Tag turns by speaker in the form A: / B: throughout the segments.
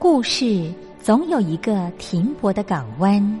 A: 故事总有一个停泊的港湾。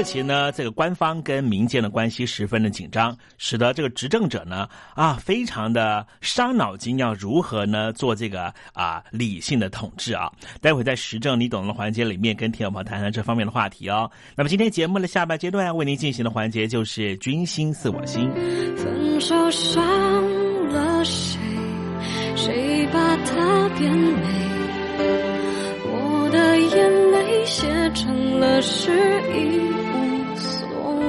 B: 土耳其呢，这个官方跟民间的关系十分的紧张，使得这个执政者呢啊，非常的伤脑筋，要如何呢做这个啊理性的统治啊？待会在时政你懂的环节里面，跟听友朋谈谈这方面的话题哦。那么今天节目的下半阶段为您进行的环节就是“君心似我心”。
C: 分手伤了谁？谁把它变美？我的眼泪写成了诗意。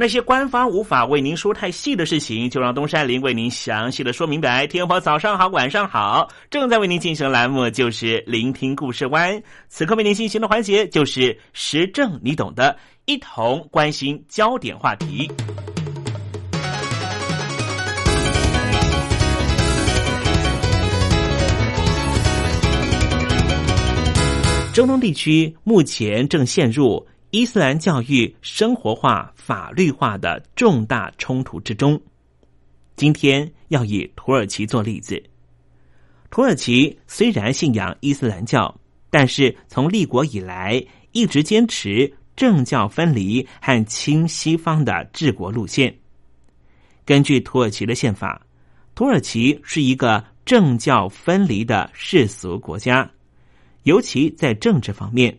B: 那些官方无法为您说太细的事情，就让东山林为您详细的说明白。天婆早上好，晚上好，正在为您进行的栏目就是聆听故事湾。此刻为您进行的环节就是时政，你懂的，一同关心焦点话题。中东地区目前正陷入。伊斯兰教育生活化、法律化的重大冲突之中，今天要以土耳其做例子。土耳其虽然信仰伊斯兰教，但是从立国以来一直坚持政教分离和亲西方的治国路线。根据土耳其的宪法，土耳其是一个政教分离的世俗国家，尤其在政治方面，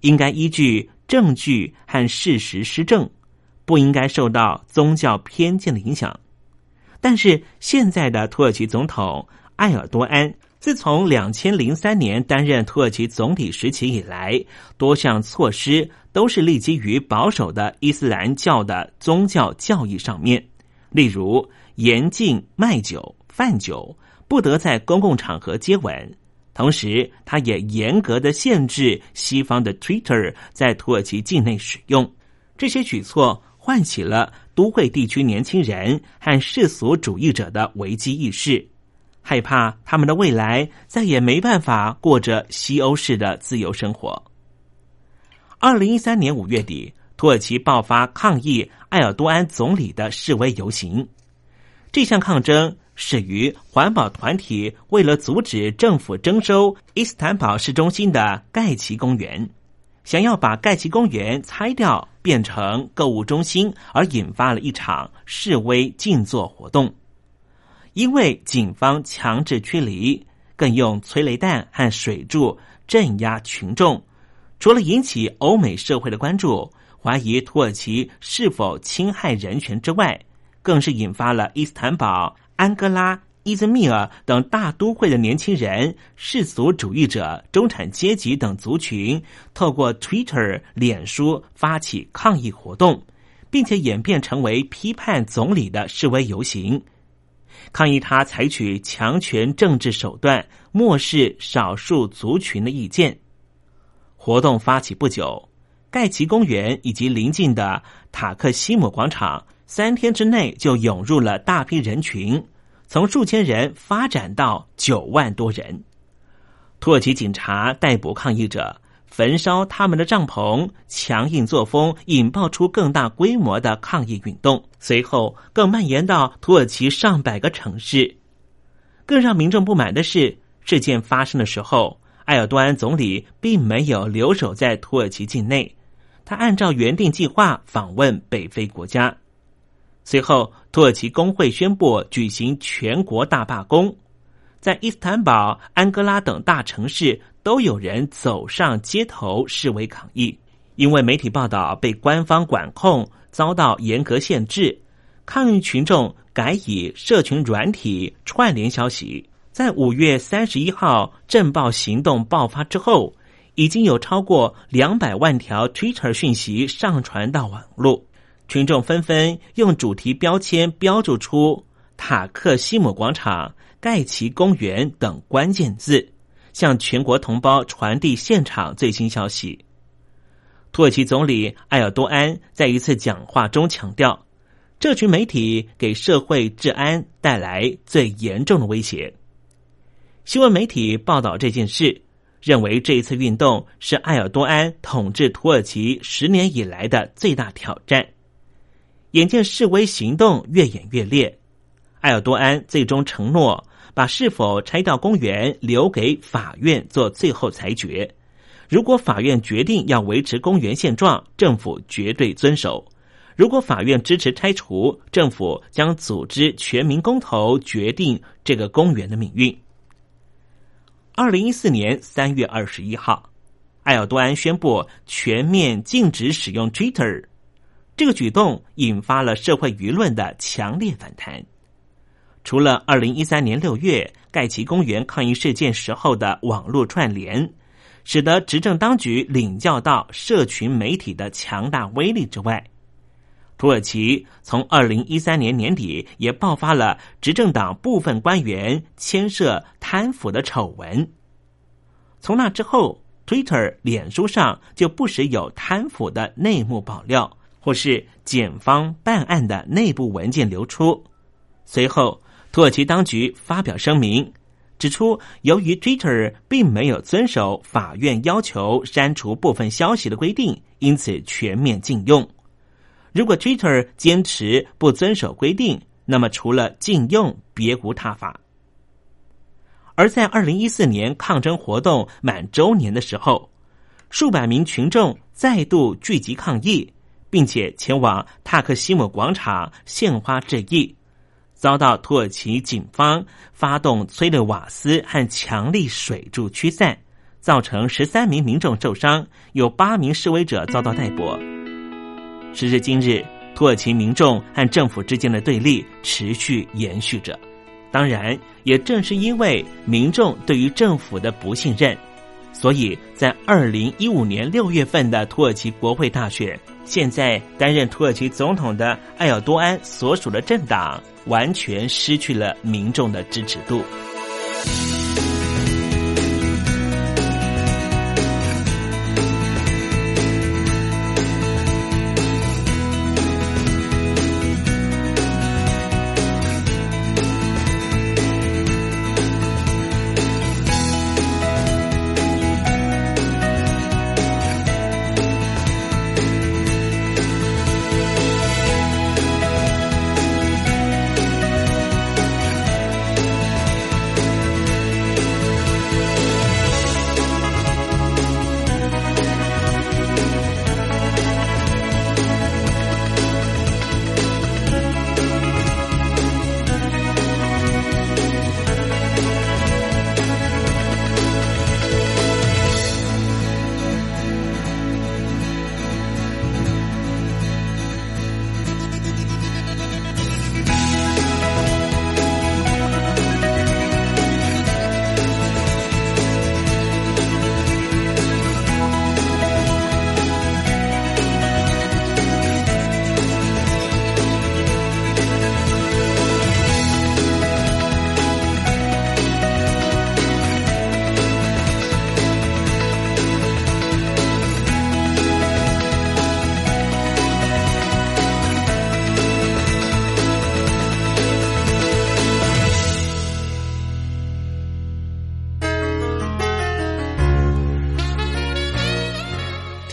B: 应该依据。证据和事实施政，不应该受到宗教偏见的影响。但是现在的土耳其总统埃尔多安自从两千零三年担任土耳其总理时期以来，多项措施都是立基于保守的伊斯兰教的宗教教义上面，例如严禁卖酒、贩酒，不得在公共场合接吻。同时，他也严格的限制西方的 Twitter 在土耳其境内使用。这些举措唤起了都会地区年轻人和世俗主义者的危机意识。害怕他们的未来再也没办法过着西欧式的自由生活。二零一三年五月底，土耳其爆发抗议埃尔多安总理的示威游行。这项抗争始于环保团体为了阻止政府征收伊斯坦堡市中心的盖奇公园，想要把盖奇公园拆掉变成购物中心，而引发了一场示威静坐活动。因为警方强制驱离，更用催泪弹和水柱镇压群众，除了引起欧美社会的关注，怀疑土耳其是否侵害人权之外，更是引发了伊斯坦堡、安哥拉、伊兹密尔等大都会的年轻人、世俗主义者、中产阶级等族群，透过 Twitter、脸书发起抗议活动，并且演变成为批判总理的示威游行。抗议他采取强权政治手段，漠视少数族群的意见。活动发起不久，盖奇公园以及邻近的塔克西姆广场，三天之内就涌入了大批人群，从数千人发展到九万多人。土耳其警察逮捕抗议者。焚烧他们的帐篷，强硬作风引爆出更大规模的抗议运动，随后更蔓延到土耳其上百个城市。更让民众不满的是，事件发生的时候，埃尔多安总理并没有留守在土耳其境内，他按照原定计划访问北非国家。随后，土耳其工会宣布举行全国大罢工，在伊斯坦堡、安哥拉等大城市。都有人走上街头示威抗议，因为媒体报道被官方管控，遭到严格限制。抗议群众改以社群软体串联消息。在五月三十一号震爆行动爆发之后，已经有超过两百万条 Twitter 讯息上传到网络，群众纷纷用主题标签标注出塔克西姆广场、盖奇公园等关键字。向全国同胞传递现场最新消息。土耳其总理埃尔多安在一次讲话中强调，这群媒体给社会治安带来最严重的威胁。新闻媒体报道这件事，认为这一次运动是埃尔多安统治土耳其十年以来的最大挑战。眼见示威行动越演越烈，埃尔多安最终承诺。把是否拆掉公园留给法院做最后裁决。如果法院决定要维持公园现状，政府绝对遵守；如果法院支持拆除，政府将组织全民公投决定这个公园的命运。二零一四年三月二十一号，埃尔多安宣布全面禁止使用 Twitter，这个举动引发了社会舆论的强烈反弹。除了二零一三年六月盖奇公园抗议事件时候的网络串联，使得执政当局领教到社群媒体的强大威力之外，土耳其从二零一三年年底也爆发了执政党部分官员牵涉贪腐的丑闻。从那之后，Twitter、脸书上就不时有贪腐的内幕爆料，或是检方办案的内部文件流出，随后。土耳其当局发表声明，指出由于 Twitter 并没有遵守法院要求删除部分消息的规定，因此全面禁用。如果 Twitter 坚持不遵守规定，那么除了禁用，别无他法。而在二零一四年抗争活动满周年的时候，数百名群众再度聚集抗议，并且前往塔克西姆广场献花致意。遭到土耳其警方发动催泪瓦斯和强力水柱驱散，造成十三名民众受伤，有八名示威者遭到逮捕。时至今日，土耳其民众和政府之间的对立持续延续着。
D: 当然，也正是因为民众对于政府的不信任，所以在二零一五年六月份的土耳其国会大选，现在担任土耳其总统的埃尔多安所属的政党完全失去了民众的支持度。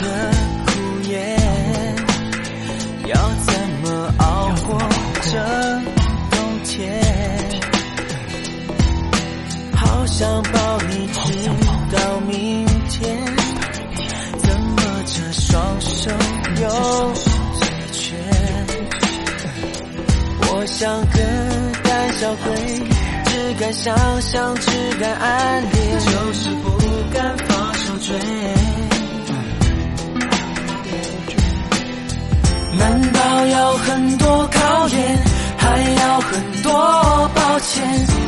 D: 的苦也，要怎么熬过这冬天？好想抱你，直到明天。怎么这双手又疲倦？我想个胆小鬼，只敢想象，只敢暗恋，就是不敢放手追。难道有很多考验，还要很多抱歉？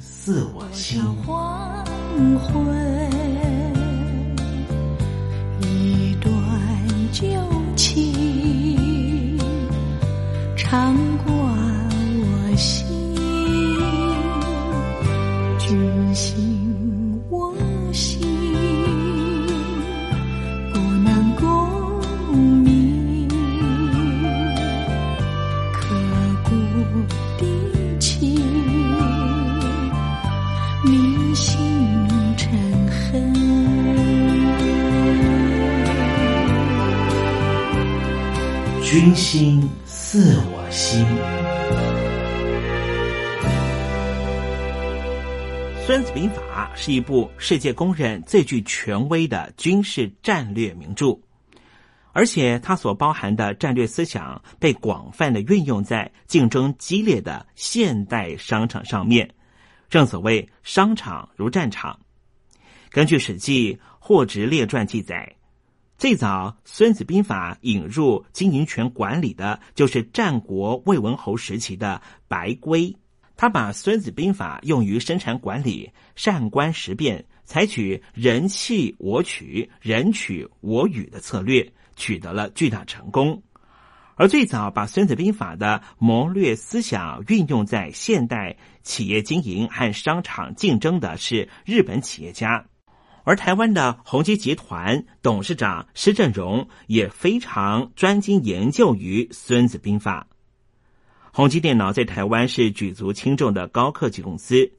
B: 自我心。
D: 君心
B: 似我心。《孙子兵法》是一部世界公认最具权威的军事战略名著，而且它所包含的战略思想被广泛的运用在竞争激烈的现代商场上面。正所谓“商场如战场”。根据《史记·霍职列传》记载，最早《孙子兵法》引入经营权管理的，就是战国魏文侯时期的白圭。他把《孙子兵法》用于生产管理，善观时变，采取人弃我取、人取我予的策略，取得了巨大成功。而最早把《孙子兵法》的谋略思想运用在现代企业经营和商场竞争的是日本企业家，而台湾的宏基集团董事长施正荣也非常专精研究于《孙子兵法》。宏基电脑在台湾是举足轻重的高科技公司。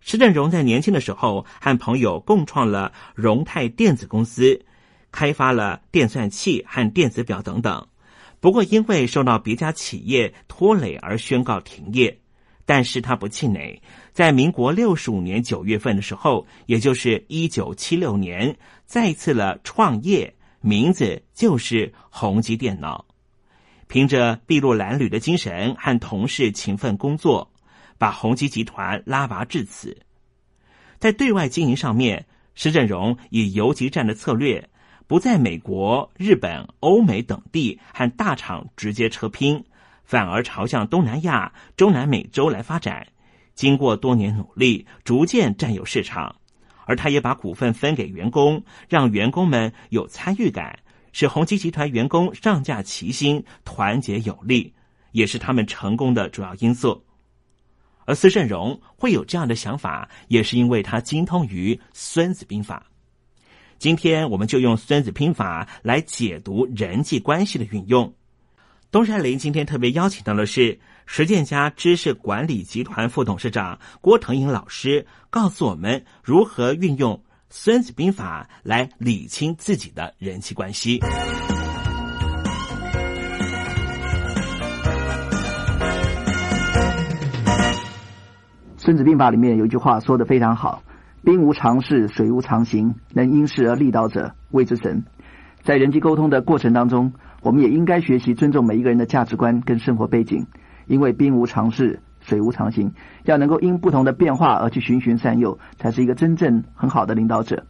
B: 施正荣在年轻的时候和朋友共创了荣泰电子公司，开发了电算器和电子表等等。不过，因为受到别家企业拖累而宣告停业。但是他不气馁，在民国六十五年九月份的时候，也就是一九七六年，再次了创业，名字就是宏基电脑。凭着筚路蓝缕的精神和同事勤奋工作，把宏基集团拉拔至此。在对外经营上面，施正荣以游击战的策略，不在美国、日本、欧美等地和大厂直接车拼，反而朝向东南亚、中南美洲来发展。经过多年努力，逐渐占有市场，而他也把股份分给员工，让员工们有参与感。使宏基集团员工上下齐心、团结有力，也是他们成功的主要因素。而司振荣会有这样的想法，也是因为他精通于《孙子兵法》。今天我们就用《孙子兵法》来解读人际关系的运用。东山林今天特别邀请到的是实践家知识管理集团副董事长郭腾颖老师，告诉我们如何运用。《孙子兵法》来理清自己的人际关系。
E: 《孙子兵法》里面有一句话说的非常好：“兵无常势，水无常形，能因势而利导者，谓之神。”在人际沟通的过程当中，我们也应该学习尊重每一个人的价值观跟生活背景，因为兵无常势。水无常形，要能够因不同的变化而去循循善诱，才是一个真正很好的领导者。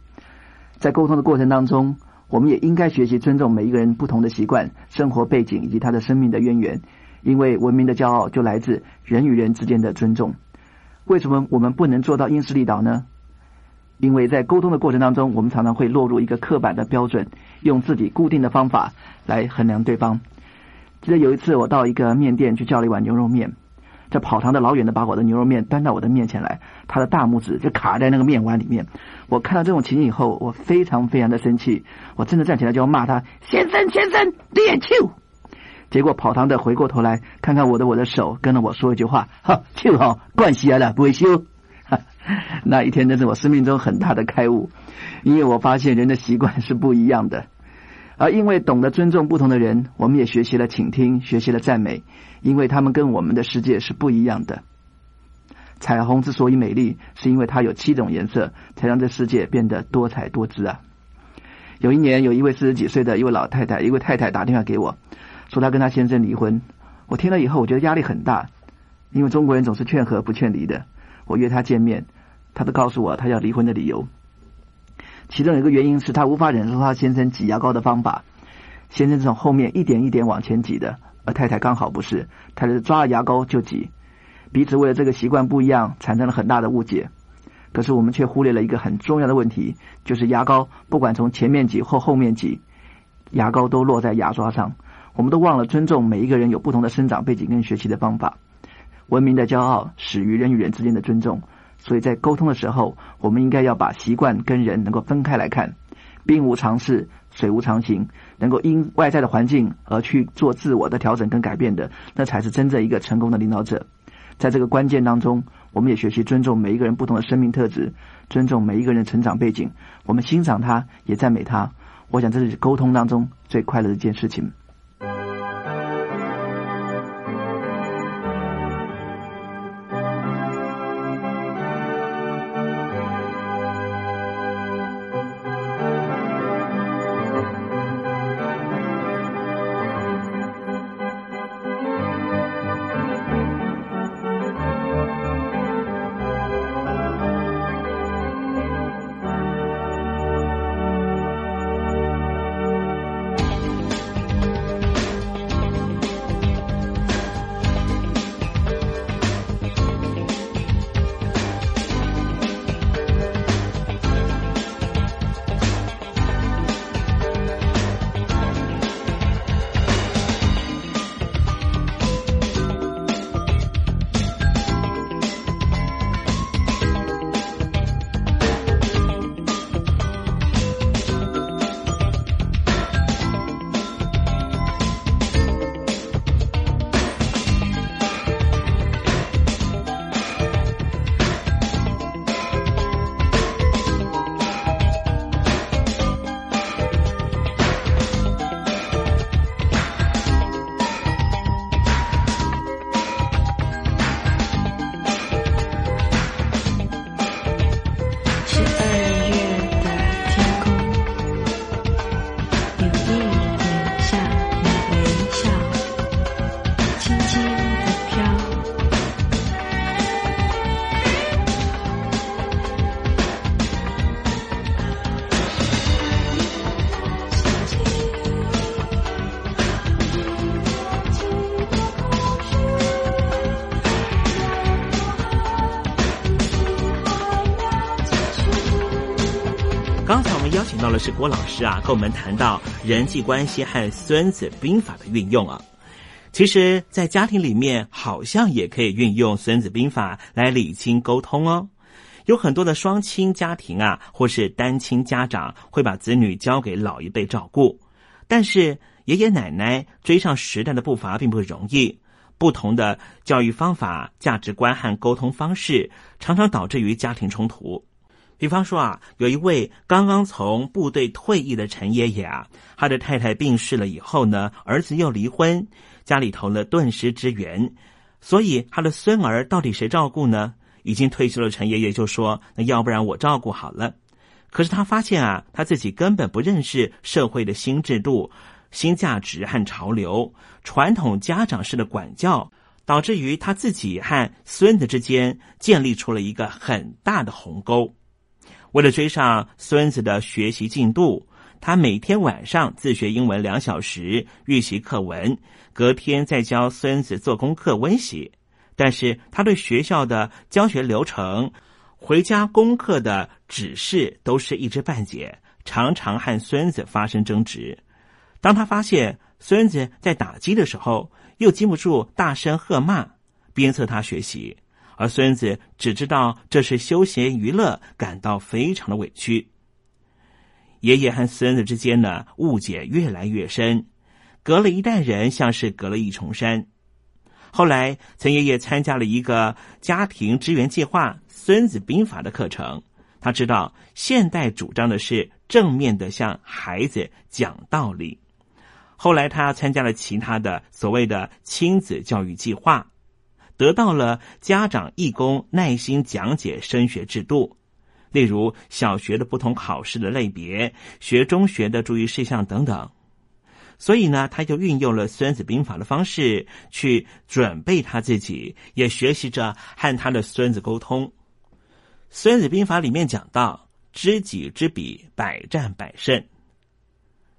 E: 在沟通的过程当中，我们也应该学习尊重每一个人不同的习惯、生活背景以及他的生命的渊源，因为文明的骄傲就来自人与人之间的尊重。为什么我们不能做到因势利导呢？因为在沟通的过程当中，我们常常会落入一个刻板的标准，用自己固定的方法来衡量对方。记得有一次，我到一个面店去叫了一碗牛肉面。这跑堂的老远的把我的牛肉面端到我的面前来，他的大拇指就卡在那个面碗里面。我看到这种情景以后，我非常非常的生气，我真的站起来就要骂他：“先生，先生，脸臭！”结果跑堂的回过头来看看我的我的手，跟着我说一句话：“哈，臭好，惯习来了，不会修。” 那一天真是我生命中很大的开悟，因为我发现人的习惯是不一样的。而因为懂得尊重不同的人，我们也学习了倾听，学习了赞美，因为他们跟我们的世界是不一样的。彩虹之所以美丽，是因为它有七种颜色，才让这世界变得多彩多姿啊！有一年，有一位四十几岁的一位老太太，一位太太打电话给我，说她跟她先生离婚。我听了以后，我觉得压力很大，因为中国人总是劝和不劝离的。我约她见面，她都告诉我她要离婚的理由。其中有一个原因是他无法忍受他先生挤牙膏的方法，先生是从后面一点一点往前挤的，而太太刚好不是，太太抓了牙膏就挤。彼此为了这个习惯不一样，产生了很大的误解。可是我们却忽略了一个很重要的问题，就是牙膏不管从前面挤或后面挤，牙膏都落在牙刷上。我们都忘了尊重每一个人有不同的生长背景跟学习的方法。文明的骄傲始于人与人之间的尊重，所以在沟通的时候，我们应该要把习惯跟人能够分开来看。兵无常势，水无常形，能够因外在的环境而去做自我的调整跟改变的，那才是真正一个成功的领导者。在这个关键当中，我们也学习尊重每一个人不同的生命特质，尊重每一个人成长背景。我们欣赏他，也赞美他。我想这是沟通当中最快乐的一件事情。
B: 是郭老师啊，跟我们谈到人际关系和《孙子兵法》的运用啊。其实，在家庭里面，好像也可以运用《孙子兵法》来理清沟通哦。有很多的双亲家庭啊，或是单亲家长会把子女交给老一辈照顾，但是爷爷奶奶追上时代的步伐并不容易。不同的教育方法、价值观和沟通方式，常常导致于家庭冲突。比方说啊，有一位刚刚从部队退役的陈爷爷啊，他的太太病逝了以后呢，儿子又离婚，家里头呢顿时支援，所以他的孙儿到底谁照顾呢？已经退休的陈爷爷就说：“那要不然我照顾好了。”可是他发现啊，他自己根本不认识社会的新制度、新价值和潮流，传统家长式的管教，导致于他自己和孙子之间建立出了一个很大的鸿沟。为了追上孙子的学习进度，他每天晚上自学英文两小时，预习课文，隔天再教孙子做功课温习。但是他对学校的教学流程、回家功课的指示都是一知半解，常常和孙子发生争执。当他发现孙子在打击的时候，又禁不住大声喝骂，鞭策他学习。而孙子只知道这是休闲娱乐，感到非常的委屈。爷爷和孙子之间呢，误解越来越深，隔了一代人，像是隔了一重山。后来，陈爷爷参加了一个家庭支援计划《孙子兵法》的课程，他知道现代主张的是正面的向孩子讲道理。后来，他参加了其他的所谓的亲子教育计划。得到了家长义工耐心讲解升学制度，例如小学的不同考试的类别、学中学的注意事项等等。所以呢，他就运用了《孙子兵法》的方式去准备他自己，也学习着和他的孙子沟通。《孙子兵法》里面讲到：“知己知彼，百战百胜。”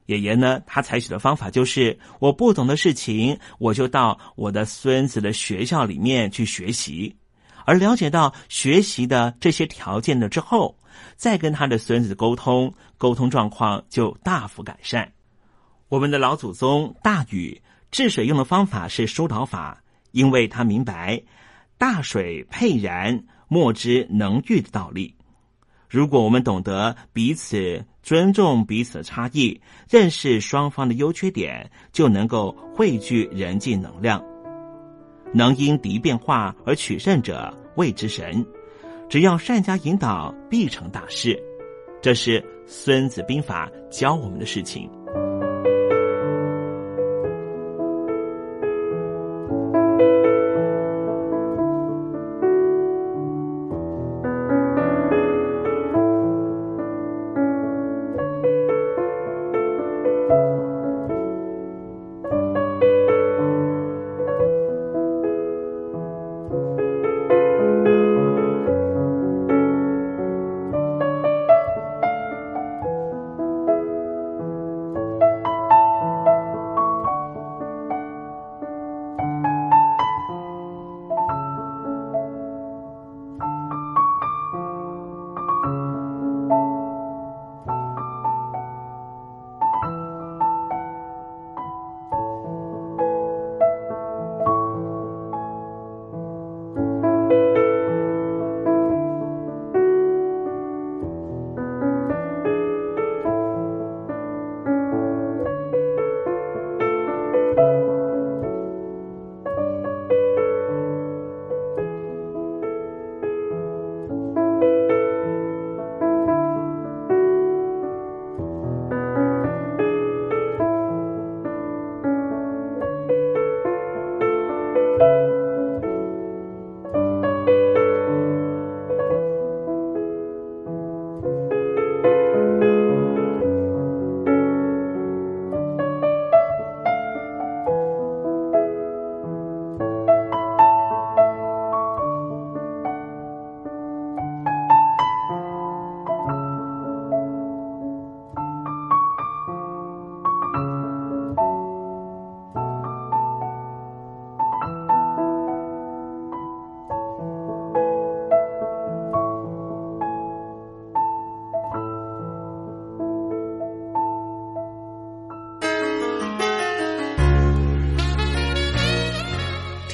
B: 爷爷呢，他采取的方法就是：我不懂的事情，我就到我的孙子的学校里面去学习，而了解到学习的这些条件了之后，再跟他的孙子沟通，沟通状况就大幅改善。我们的老祖宗大禹治水用的方法是疏导法，因为他明白大水沛然，莫之能御的道理。如果我们懂得彼此尊重彼此的差异，认识双方的优缺点，就能够汇聚人际能量。能因敌变化而取胜者，谓之神。只要善加引导，必成大事。这是《孙子兵法》教我们的事情。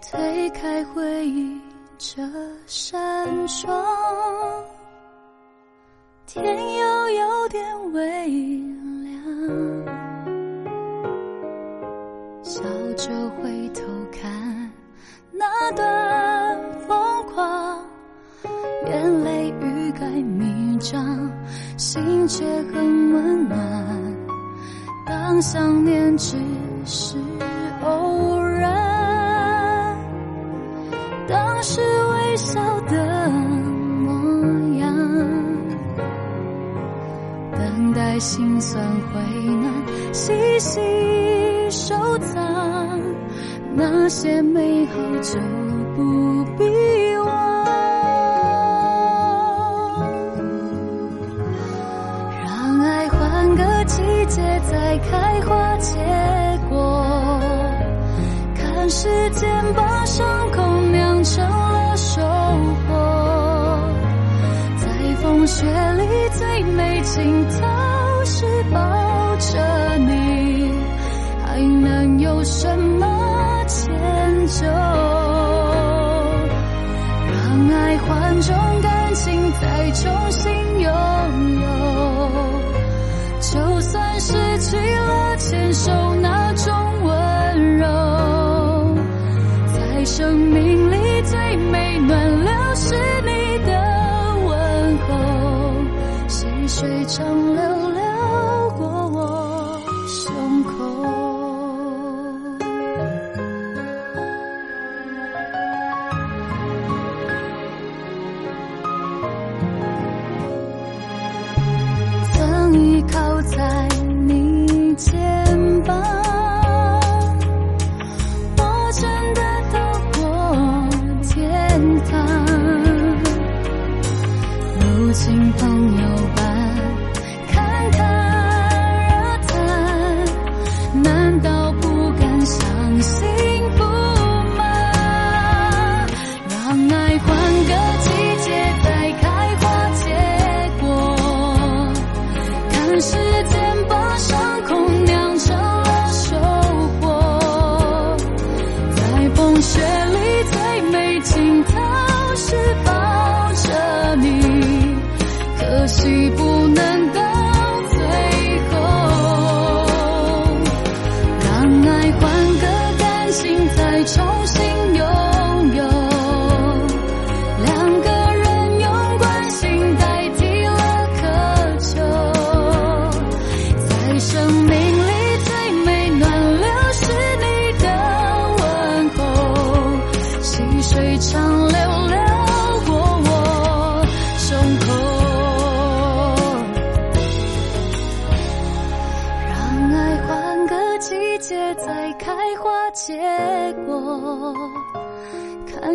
C: 推开回忆这扇窗天又有点微亮笑着回头看那段疯狂眼泪欲盖弥彰心却很温暖当想念只是笑的模样等待心酸回暖细细收藏那些美好就不必忘。让爱换个季节再开花结果看时间把伤口酿成雪里最美镜头是抱着你，还能有什么迁就？让爱换种感情，再重新拥有。就算失去了牵手那种温柔，在生命里最美暖流是水长流流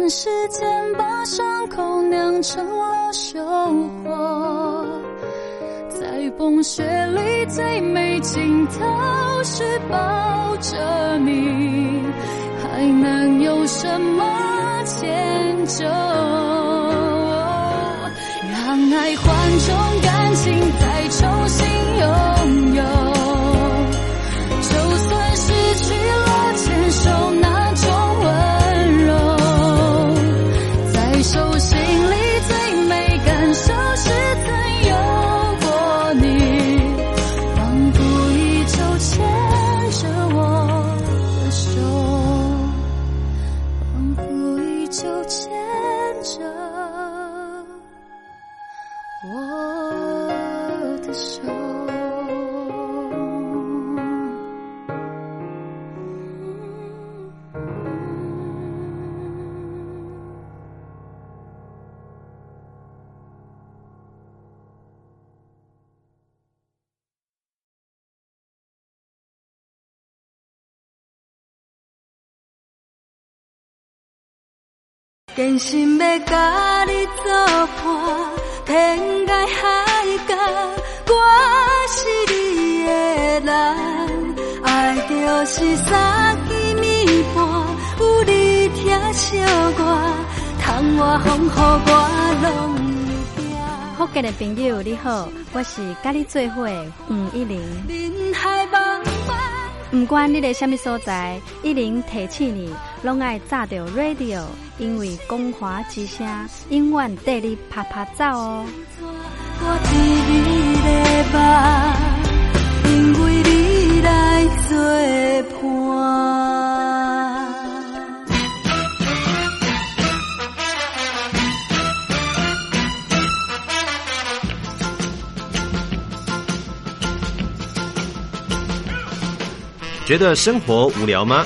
C: 时间把伤口酿成了收获，在风雪里最美镜头是抱着你，还能有什么迁就？让爱换种感情再重新拥有。
F: 坚信要甲你作伴，天涯海角，我是你的人。爱就是三更暝半，有你疼惜我，窗外风雨我拢会惊。
G: 福建的朋友你好，我是甲你做伙的黄一玲。
F: 人海茫茫。
G: 不管你在什么所在，一玲提起你，拢爱炸着 radio，因为光华之声永远带你啪啪走哦。
F: 我伫你的梦，因为你来作伴。
H: 觉得生活无聊吗？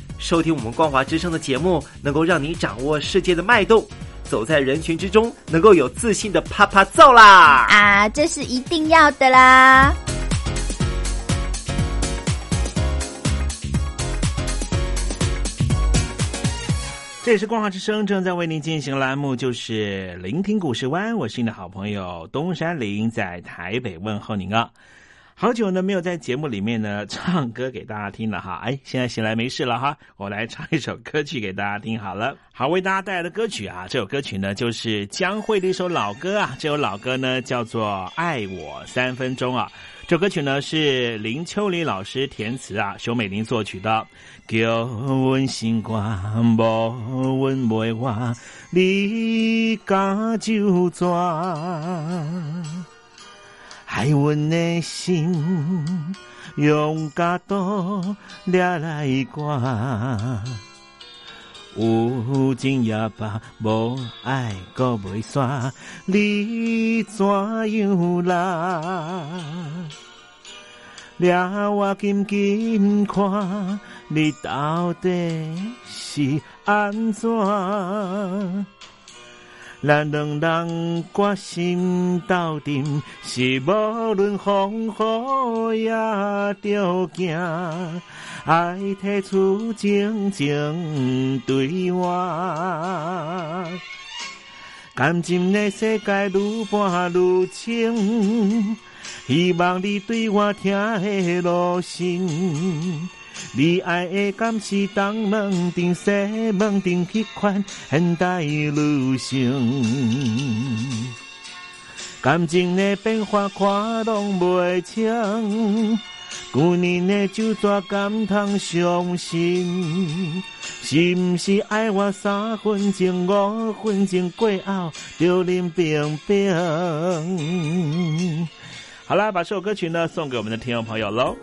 I: 收听我们光华之声的节目，能够让你掌握世界的脉动，走在人群之中，能够有自信的啪啪照啦！
J: 啊，这是一定要的啦！
B: 这也是光华之声正在为您进行栏目，就是聆听故事湾。我是你的好朋友东山林，在台北问候您啊。好久呢没有在节目里面呢 唱歌给大家听了哈，哎，现在醒来没事了哈，我来唱一首歌曲给大家听好了。好，为大家带来的歌曲啊，这首歌曲呢就是江蕙的一首老歌啊，这首老歌呢叫做《爱我三分钟》啊。这首歌曲呢是林秋离老师填词啊，熊美玲作曲的。叫阮心肝无阮袂话，你敢就怎？爱阮的心，用角度掠来看，有情也罢，无爱搁袂煞，你怎样啦？掠我紧紧看，你到底是安怎？咱两人决心斗阵，是无论风雨也着行，爱提出静静对我。感情的世界愈搬愈深，希望你对我听的落心。你爱的敢是东门顶西门顶迄款现代女性？感情的变化看拢袂清，旧年的酒桌敢通相信？是毋是爱我三分钟五分钟过后就冷冰冰？好啦，把这首歌曲呢送给我们的听众朋友喽。